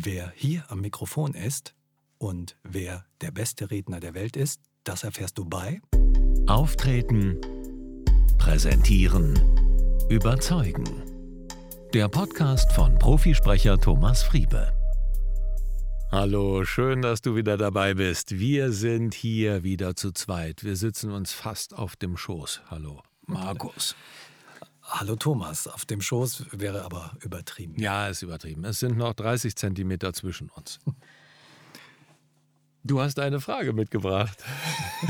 Wer hier am Mikrofon ist und wer der beste Redner der Welt ist, das erfährst du bei Auftreten, Präsentieren, Überzeugen. Der Podcast von Profisprecher Thomas Friebe. Hallo, schön, dass du wieder dabei bist. Wir sind hier wieder zu zweit. Wir sitzen uns fast auf dem Schoß. Hallo, Markus. Hallo Thomas, auf dem Schoß wäre aber übertrieben. Ja, ist übertrieben. Es sind noch 30 Zentimeter zwischen uns. Du hast eine Frage mitgebracht.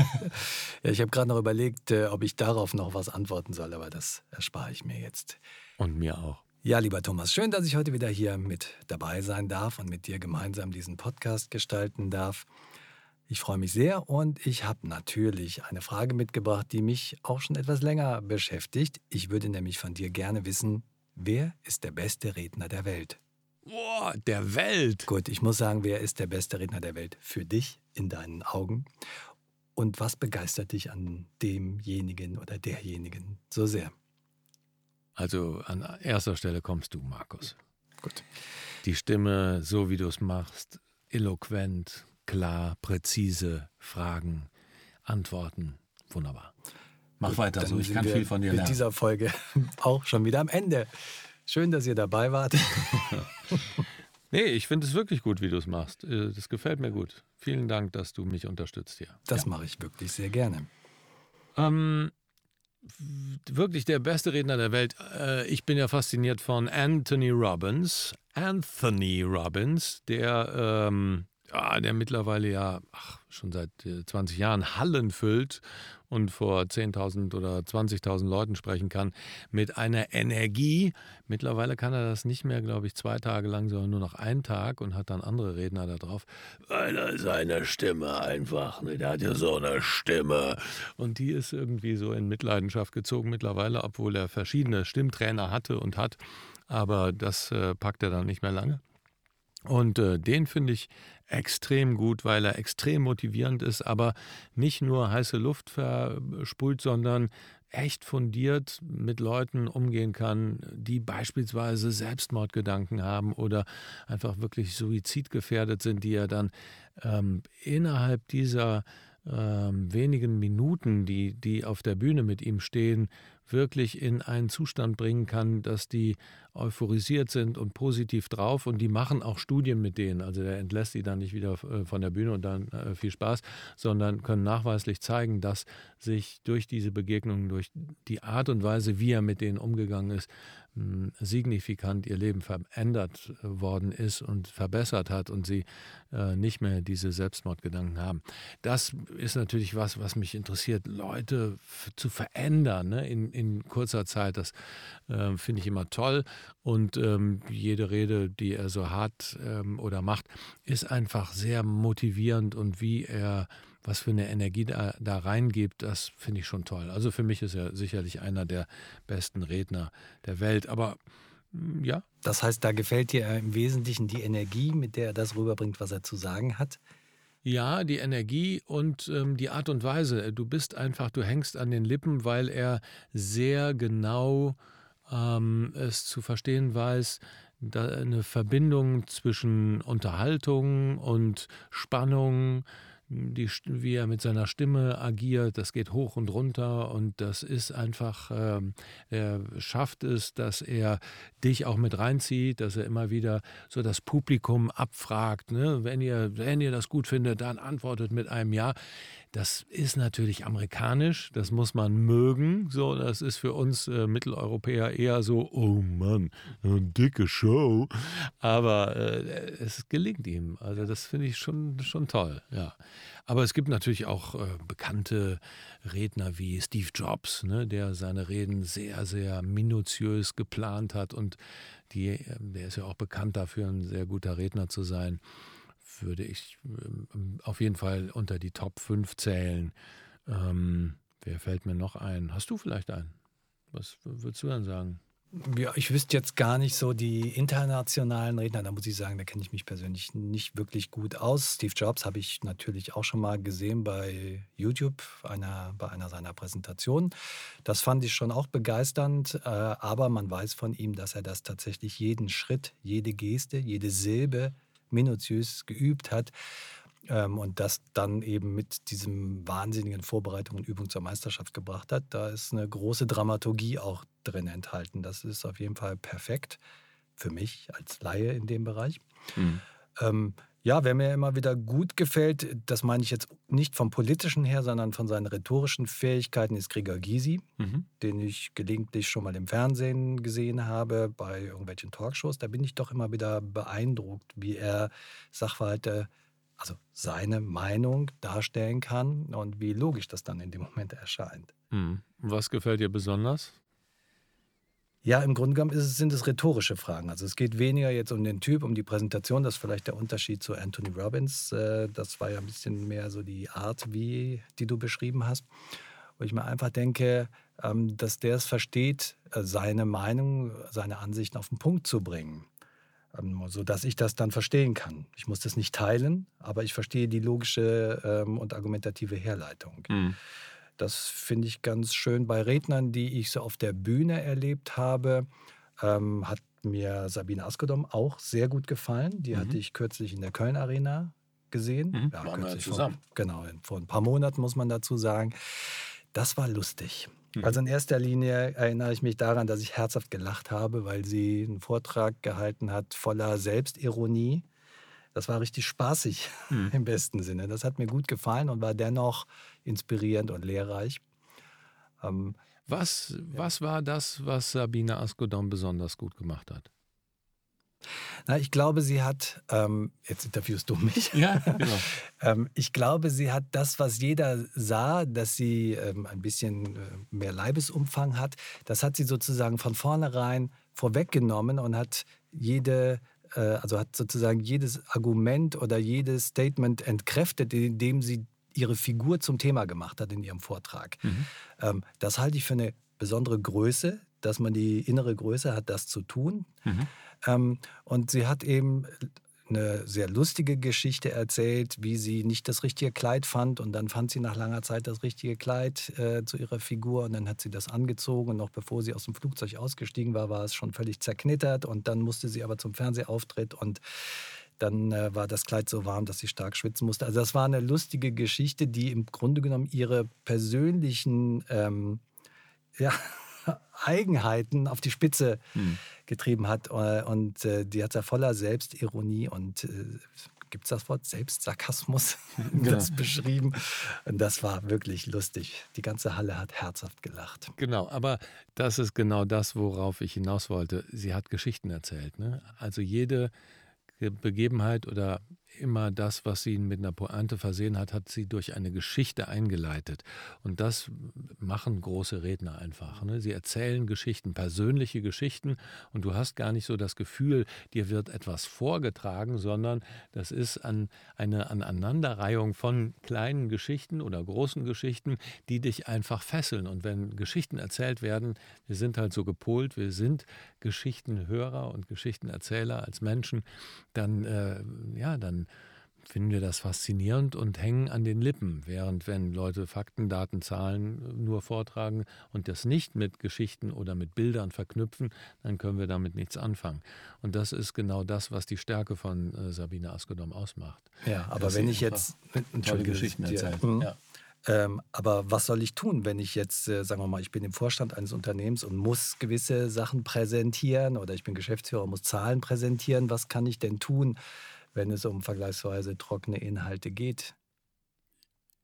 ja, ich habe gerade noch überlegt, äh, ob ich darauf noch was antworten soll, aber das erspare ich mir jetzt. Und mir auch. Ja, lieber Thomas, schön, dass ich heute wieder hier mit dabei sein darf und mit dir gemeinsam diesen Podcast gestalten darf. Ich freue mich sehr und ich habe natürlich eine Frage mitgebracht, die mich auch schon etwas länger beschäftigt. Ich würde nämlich von dir gerne wissen, wer ist der beste Redner der Welt? Boah, der Welt. Gut, ich muss sagen, wer ist der beste Redner der Welt für dich in deinen Augen? Und was begeistert dich an demjenigen oder derjenigen so sehr? Also an erster Stelle kommst du, Markus. Gut. Die Stimme, so wie du es machst, eloquent, klar, präzise Fragen, Antworten. Wunderbar. Mach Gut, weiter so, ich kann viel von dir lernen. Mit dieser Folge auch schon wieder am Ende. Schön, dass ihr dabei wart. nee, ich finde es wirklich gut, wie du es machst. Äh, das gefällt mir gut. Vielen Dank, dass du mich unterstützt hier. Das ja. mache ich wirklich sehr gerne. Ähm, wirklich der beste Redner der Welt. Äh, ich bin ja fasziniert von Anthony Robbins. Anthony Robbins, der, ähm, ja, der mittlerweile ja ach, schon seit 20 äh, Jahren Hallen füllt und vor 10.000 oder 20.000 Leuten sprechen kann, mit einer Energie. Mittlerweile kann er das nicht mehr, glaube ich, zwei Tage lang, sondern nur noch einen Tag und hat dann andere Redner da drauf, weil er seine Stimme einfach, ne, der hat ja so eine Stimme. Und die ist irgendwie so in Mitleidenschaft gezogen mittlerweile, obwohl er verschiedene Stimmtrainer hatte und hat. Aber das äh, packt er dann nicht mehr lange. Und äh, den finde ich extrem gut, weil er extrem motivierend ist, aber nicht nur heiße Luft versprüht, sondern echt fundiert mit Leuten umgehen kann, die beispielsweise Selbstmordgedanken haben oder einfach wirklich suizidgefährdet sind, die er dann ähm, innerhalb dieser ähm, wenigen Minuten, die, die auf der Bühne mit ihm stehen, wirklich in einen Zustand bringen kann, dass die euphorisiert sind und positiv drauf und die machen auch Studien mit denen. Also der entlässt die dann nicht wieder äh, von der Bühne und dann äh, viel Spaß, sondern können nachweislich zeigen, dass sich durch diese Begegnungen, durch die Art und Weise, wie er mit denen umgegangen ist, signifikant ihr Leben verändert äh, worden ist und verbessert hat und sie nicht mehr diese Selbstmordgedanken haben. Das ist natürlich was, was mich interessiert, Leute zu verändern ne, in, in kurzer Zeit. Das äh, finde ich immer toll und ähm, jede Rede, die er so hat ähm, oder macht, ist einfach sehr motivierend und wie er was für eine Energie da, da reingibt, das finde ich schon toll. Also für mich ist er sicherlich einer der besten Redner der Welt. Aber mm, ja. Das heißt, da gefällt dir im Wesentlichen die Energie, mit der er das rüberbringt, was er zu sagen hat? Ja, die Energie und ähm, die Art und Weise. Du bist einfach, du hängst an den Lippen, weil er sehr genau ähm, es zu verstehen weiß, eine Verbindung zwischen Unterhaltung und Spannung, die, wie er mit seiner Stimme agiert, das geht hoch und runter und das ist einfach, äh, er schafft es, dass er dich auch mit reinzieht, dass er immer wieder so das Publikum abfragt. Ne? Wenn, ihr, wenn ihr das gut findet, dann antwortet mit einem Ja. Das ist natürlich amerikanisch, das muss man mögen. So, das ist für uns äh, Mitteleuropäer eher so, oh Mann, eine dicke Show. Aber äh, es gelingt ihm. Also das finde ich schon, schon toll, ja. Aber es gibt natürlich auch äh, bekannte Redner wie Steve Jobs, ne, der seine Reden sehr, sehr minutiös geplant hat und die, äh, der ist ja auch bekannt dafür, ein sehr guter Redner zu sein würde ich ähm, auf jeden Fall unter die Top 5 zählen. Ähm, wer fällt mir noch ein? Hast du vielleicht einen? Was würdest du dann sagen? Ja, ich wüsste jetzt gar nicht so die internationalen Redner. Da muss ich sagen, da kenne ich mich persönlich nicht wirklich gut aus. Steve Jobs habe ich natürlich auch schon mal gesehen bei YouTube, einer, bei einer seiner Präsentationen. Das fand ich schon auch begeisternd. Äh, aber man weiß von ihm, dass er das tatsächlich jeden Schritt, jede Geste, jede Silbe minutiös geübt hat ähm, und das dann eben mit diesem wahnsinnigen Vorbereitung und Übung zur Meisterschaft gebracht hat. Da ist eine große Dramaturgie auch drin enthalten. Das ist auf jeden Fall perfekt für mich als Laie in dem Bereich. Mhm. Ähm, ja, wer mir immer wieder gut gefällt, das meine ich jetzt nicht vom politischen her, sondern von seinen rhetorischen Fähigkeiten, ist Gregor Gysi, mhm. den ich gelegentlich schon mal im Fernsehen gesehen habe, bei irgendwelchen Talkshows. Da bin ich doch immer wieder beeindruckt, wie er Sachverhalte, also seine Meinung darstellen kann und wie logisch das dann in dem Moment erscheint. Mhm. Was gefällt dir besonders? Ja, im Grunde genommen es, sind es rhetorische Fragen. Also es geht weniger jetzt um den Typ, um die Präsentation. Das ist vielleicht der Unterschied zu Anthony Robbins. Äh, das war ja ein bisschen mehr so die Art, wie die du beschrieben hast. Wo ich mir einfach denke, ähm, dass der es versteht, äh, seine Meinung, seine Ansichten auf den Punkt zu bringen. Ähm, sodass ich das dann verstehen kann. Ich muss das nicht teilen, aber ich verstehe die logische ähm, und argumentative Herleitung. Mhm. Das finde ich ganz schön bei Rednern, die ich so auf der Bühne erlebt habe. Ähm, hat mir Sabine Askodom auch sehr gut gefallen. Die mhm. hatte ich kürzlich in der Köln Arena gesehen. Mhm. Ja, Waren wir zusammen. Vor, genau, vor ein paar Monaten muss man dazu sagen. Das war lustig. Mhm. Also in erster Linie erinnere ich mich daran, dass ich herzhaft gelacht habe, weil sie einen Vortrag gehalten hat voller Selbstironie das war richtig spaßig mhm. im besten Sinne. Das hat mir gut gefallen und war dennoch inspirierend und lehrreich. Ähm, was, ja. was war das, was Sabine Askodom besonders gut gemacht hat? Na, ich glaube, sie hat, ähm, jetzt interviewst du mich. Ja, genau. ähm, ich glaube, sie hat das, was jeder sah, dass sie ähm, ein bisschen äh, mehr Leibesumfang hat, das hat sie sozusagen von vornherein vorweggenommen und hat jede äh, also hat sozusagen jedes Argument oder jedes Statement entkräftet, indem sie ihre Figur zum Thema gemacht hat in ihrem Vortrag. Mhm. Ähm, das halte ich für eine besondere Größe, dass man die innere Größe hat, das zu tun. Mhm. Ähm, und sie hat eben eine sehr lustige Geschichte erzählt, wie sie nicht das richtige Kleid fand und dann fand sie nach langer Zeit das richtige Kleid äh, zu ihrer Figur und dann hat sie das angezogen und noch bevor sie aus dem Flugzeug ausgestiegen war, war es schon völlig zerknittert und dann musste sie aber zum Fernsehauftritt und dann äh, war das Kleid so warm, dass sie stark schwitzen musste. Also das war eine lustige Geschichte, die im Grunde genommen ihre persönlichen ähm, ja, Eigenheiten auf die Spitze hm. getrieben hat. Äh, und äh, die hat ja voller Selbstironie und äh, gibt es das Wort Selbstsarkasmus genau. das beschrieben. Und das war wirklich lustig. Die ganze Halle hat herzhaft gelacht. Genau, aber das ist genau das, worauf ich hinaus wollte. Sie hat Geschichten erzählt. Ne? Also jede Begebenheit oder immer das, was sie mit einer Pointe versehen hat, hat sie durch eine Geschichte eingeleitet. Und das machen große Redner einfach. Ne? Sie erzählen Geschichten, persönliche Geschichten und du hast gar nicht so das Gefühl, dir wird etwas vorgetragen, sondern das ist an eine Aneinanderreihung von kleinen Geschichten oder großen Geschichten, die dich einfach fesseln. Und wenn Geschichten erzählt werden, wir sind halt so gepolt, wir sind Geschichtenhörer und Geschichtenerzähler als Menschen, dann, äh, ja, dann finden wir das faszinierend und hängen an den Lippen, während wenn Leute Fakten, Daten, Zahlen nur vortragen und das nicht mit Geschichten oder mit Bildern verknüpfen, dann können wir damit nichts anfangen. Und das ist genau das, was die Stärke von äh, Sabine Askodom ausmacht. Ja, aber wenn ich jetzt tolle Geschichten erzähle. Mhm. Ja. Ähm, aber was soll ich tun, wenn ich jetzt, äh, sagen wir mal, ich bin im Vorstand eines Unternehmens und muss gewisse Sachen präsentieren oder ich bin Geschäftsführer, und muss Zahlen präsentieren? Was kann ich denn tun, wenn es um vergleichsweise trockene Inhalte geht?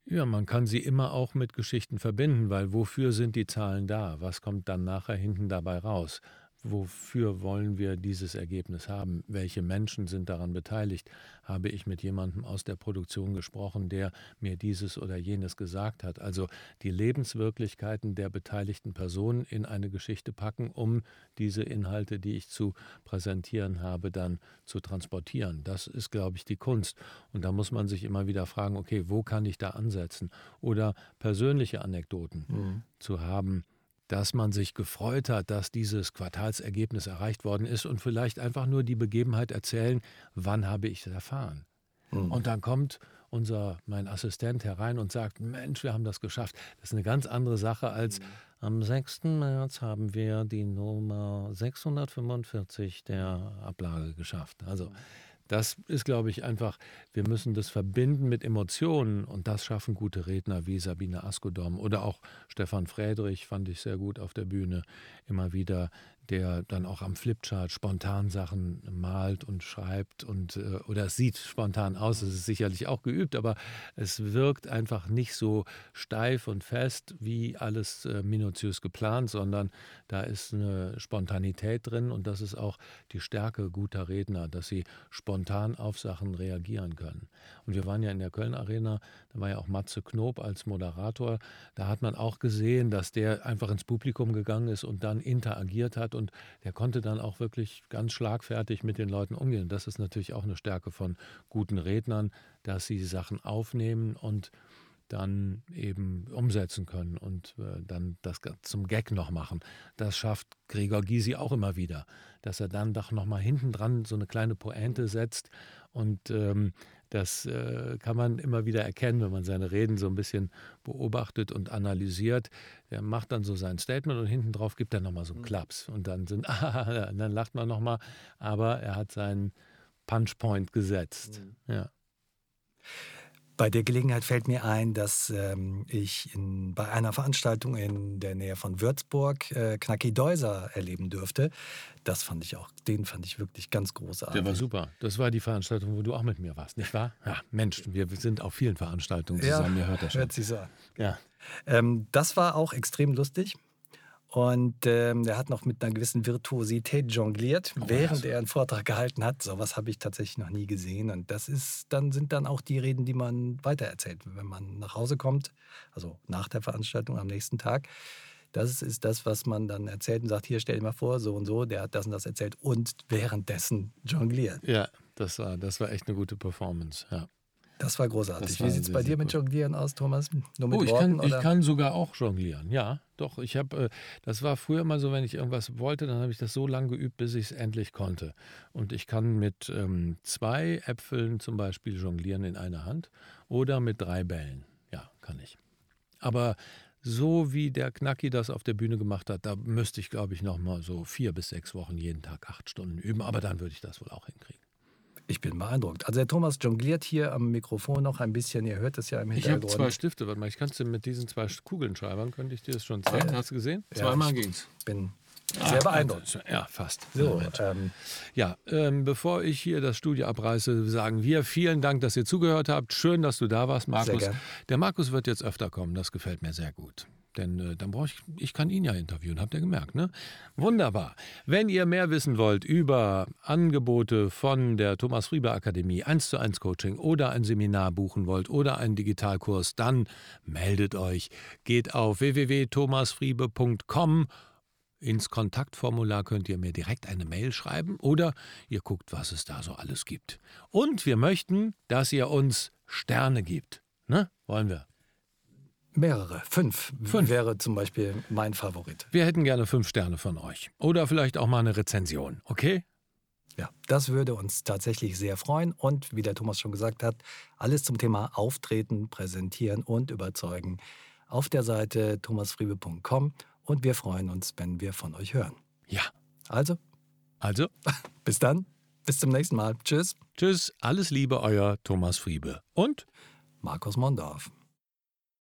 Ja, man kann sie immer auch mit Geschichten verbinden, weil wofür sind die Zahlen da? Was kommt dann nachher hinten dabei raus? Wofür wollen wir dieses Ergebnis haben? Welche Menschen sind daran beteiligt? Habe ich mit jemandem aus der Produktion gesprochen, der mir dieses oder jenes gesagt hat? Also die Lebenswirklichkeiten der beteiligten Personen in eine Geschichte packen, um diese Inhalte, die ich zu präsentieren habe, dann zu transportieren. Das ist, glaube ich, die Kunst. Und da muss man sich immer wieder fragen, okay, wo kann ich da ansetzen? Oder persönliche Anekdoten mhm. zu haben dass man sich gefreut hat, dass dieses Quartalsergebnis erreicht worden ist und vielleicht einfach nur die Begebenheit erzählen, wann habe ich es erfahren. Mhm. Und dann kommt unser, mein Assistent herein und sagt, Mensch, wir haben das geschafft. Das ist eine ganz andere Sache als mhm. am 6. März haben wir die Nummer 645 der Ablage geschafft. Also Das ist, glaube ich, einfach, wir müssen das verbinden mit Emotionen und das schaffen gute Redner wie Sabine Askodom oder auch Stefan Friedrich, fand ich sehr gut auf der Bühne, immer wieder der dann auch am Flipchart spontan Sachen malt und schreibt und äh, oder es sieht spontan aus, es ist sicherlich auch geübt, aber es wirkt einfach nicht so steif und fest wie alles äh, minutiös geplant, sondern da ist eine Spontanität drin und das ist auch die Stärke guter Redner, dass sie spontan auf Sachen reagieren können. Und wir waren ja in der Köln Arena, da war ja auch Matze Knob als Moderator, da hat man auch gesehen, dass der einfach ins Publikum gegangen ist und dann interagiert hat und der konnte dann auch wirklich ganz schlagfertig mit den Leuten umgehen. Das ist natürlich auch eine Stärke von guten Rednern, dass sie Sachen aufnehmen und dann eben umsetzen können und äh, dann das zum Gag noch machen. Das schafft Gregor Gysi auch immer wieder, dass er dann doch nochmal hinten dran so eine kleine Pointe setzt und ähm, das äh, kann man immer wieder erkennen, wenn man seine Reden so ein bisschen beobachtet und analysiert. Er macht dann so sein Statement und hinten drauf gibt er nochmal so einen mhm. Klaps. Und dann sind, dann lacht man nochmal, aber er hat seinen Punchpoint gesetzt. Mhm. Ja. Bei der Gelegenheit fällt mir ein, dass ähm, ich in, bei einer Veranstaltung in der Nähe von Würzburg äh, Knacki Deuser erleben dürfte. Das fand ich auch, den fand ich wirklich ganz großartig. Der war super. Das war die Veranstaltung, wo du auch mit mir warst, nicht wahr? Ja, Mensch, wir sind auf vielen Veranstaltungen zusammen, ja, ihr hört das schon. Hört sich so an. Ja. Ähm, das war auch extrem lustig. Und ähm, er hat noch mit einer gewissen Virtuosität jongliert, oh, während er einen Vortrag gehalten hat. Sowas habe ich tatsächlich noch nie gesehen. Und das ist, dann sind dann auch die Reden, die man weitererzählt, wenn man nach Hause kommt, also nach der Veranstaltung am nächsten Tag. Das ist das, was man dann erzählt und sagt, hier stell dir mal vor, so und so, der hat das und das erzählt und währenddessen jongliert. Ja, das war, das war echt eine gute Performance, ja. Das war großartig. Das war Wie sieht es bei dir mit Jonglieren aus, Thomas? Nur mit oh, ich, Worten, kann, ich kann sogar auch jonglieren, ja. Doch, ich habe, äh, das war früher mal so, wenn ich irgendwas wollte, dann habe ich das so lange geübt, bis ich es endlich konnte. Und ich kann mit ähm, zwei Äpfeln zum Beispiel jonglieren in einer Hand oder mit drei Bällen. Ja, kann ich. Aber so wie der Knacki das auf der Bühne gemacht hat, da müsste ich, glaube ich, noch mal so vier bis sechs Wochen jeden Tag acht Stunden üben. Aber dann würde ich das wohl auch hinkriegen. Ich bin beeindruckt. Also der Thomas jongliert hier am Mikrofon noch ein bisschen. Ihr hört es ja im Hintergrund. Ich habe zwei Stifte. Warte mal, ich kann es mit diesen zwei Kugeln schreiben. Könnte ich dir das schon zeigen? Hast du gesehen? Ja, Zweimal ging's. Bin sehr beeindruckt. Ja, fast. So, ähm, ja, ähm, bevor ich hier das Studio abreiße, sagen wir vielen Dank, dass ihr zugehört habt. Schön, dass du da warst, Markus. Der Markus wird jetzt öfter kommen. Das gefällt mir sehr gut. Denn äh, dann brauche ich, ich kann ihn ja interviewen, habt ihr gemerkt, ne? Wunderbar. Wenn ihr mehr wissen wollt über Angebote von der Thomas Friebe Akademie, 1 zu 1 Coaching oder ein Seminar buchen wollt oder einen Digitalkurs, dann meldet euch. Geht auf www.thomasfriebe.com ins Kontaktformular könnt ihr mir direkt eine Mail schreiben oder ihr guckt, was es da so alles gibt. Und wir möchten, dass ihr uns Sterne gibt. Ne? Wollen wir? Mehrere, fünf, fünf wäre zum Beispiel mein Favorit. Wir hätten gerne fünf Sterne von euch. Oder vielleicht auch mal eine Rezension, okay? Ja, das würde uns tatsächlich sehr freuen. Und wie der Thomas schon gesagt hat, alles zum Thema Auftreten, Präsentieren und Überzeugen auf der Seite thomasfriebe.com. Und wir freuen uns, wenn wir von euch hören. Ja. Also? Also? Bis dann. Bis zum nächsten Mal. Tschüss. Tschüss. Alles Liebe, euer Thomas Friebe. Und? Markus Mondorf.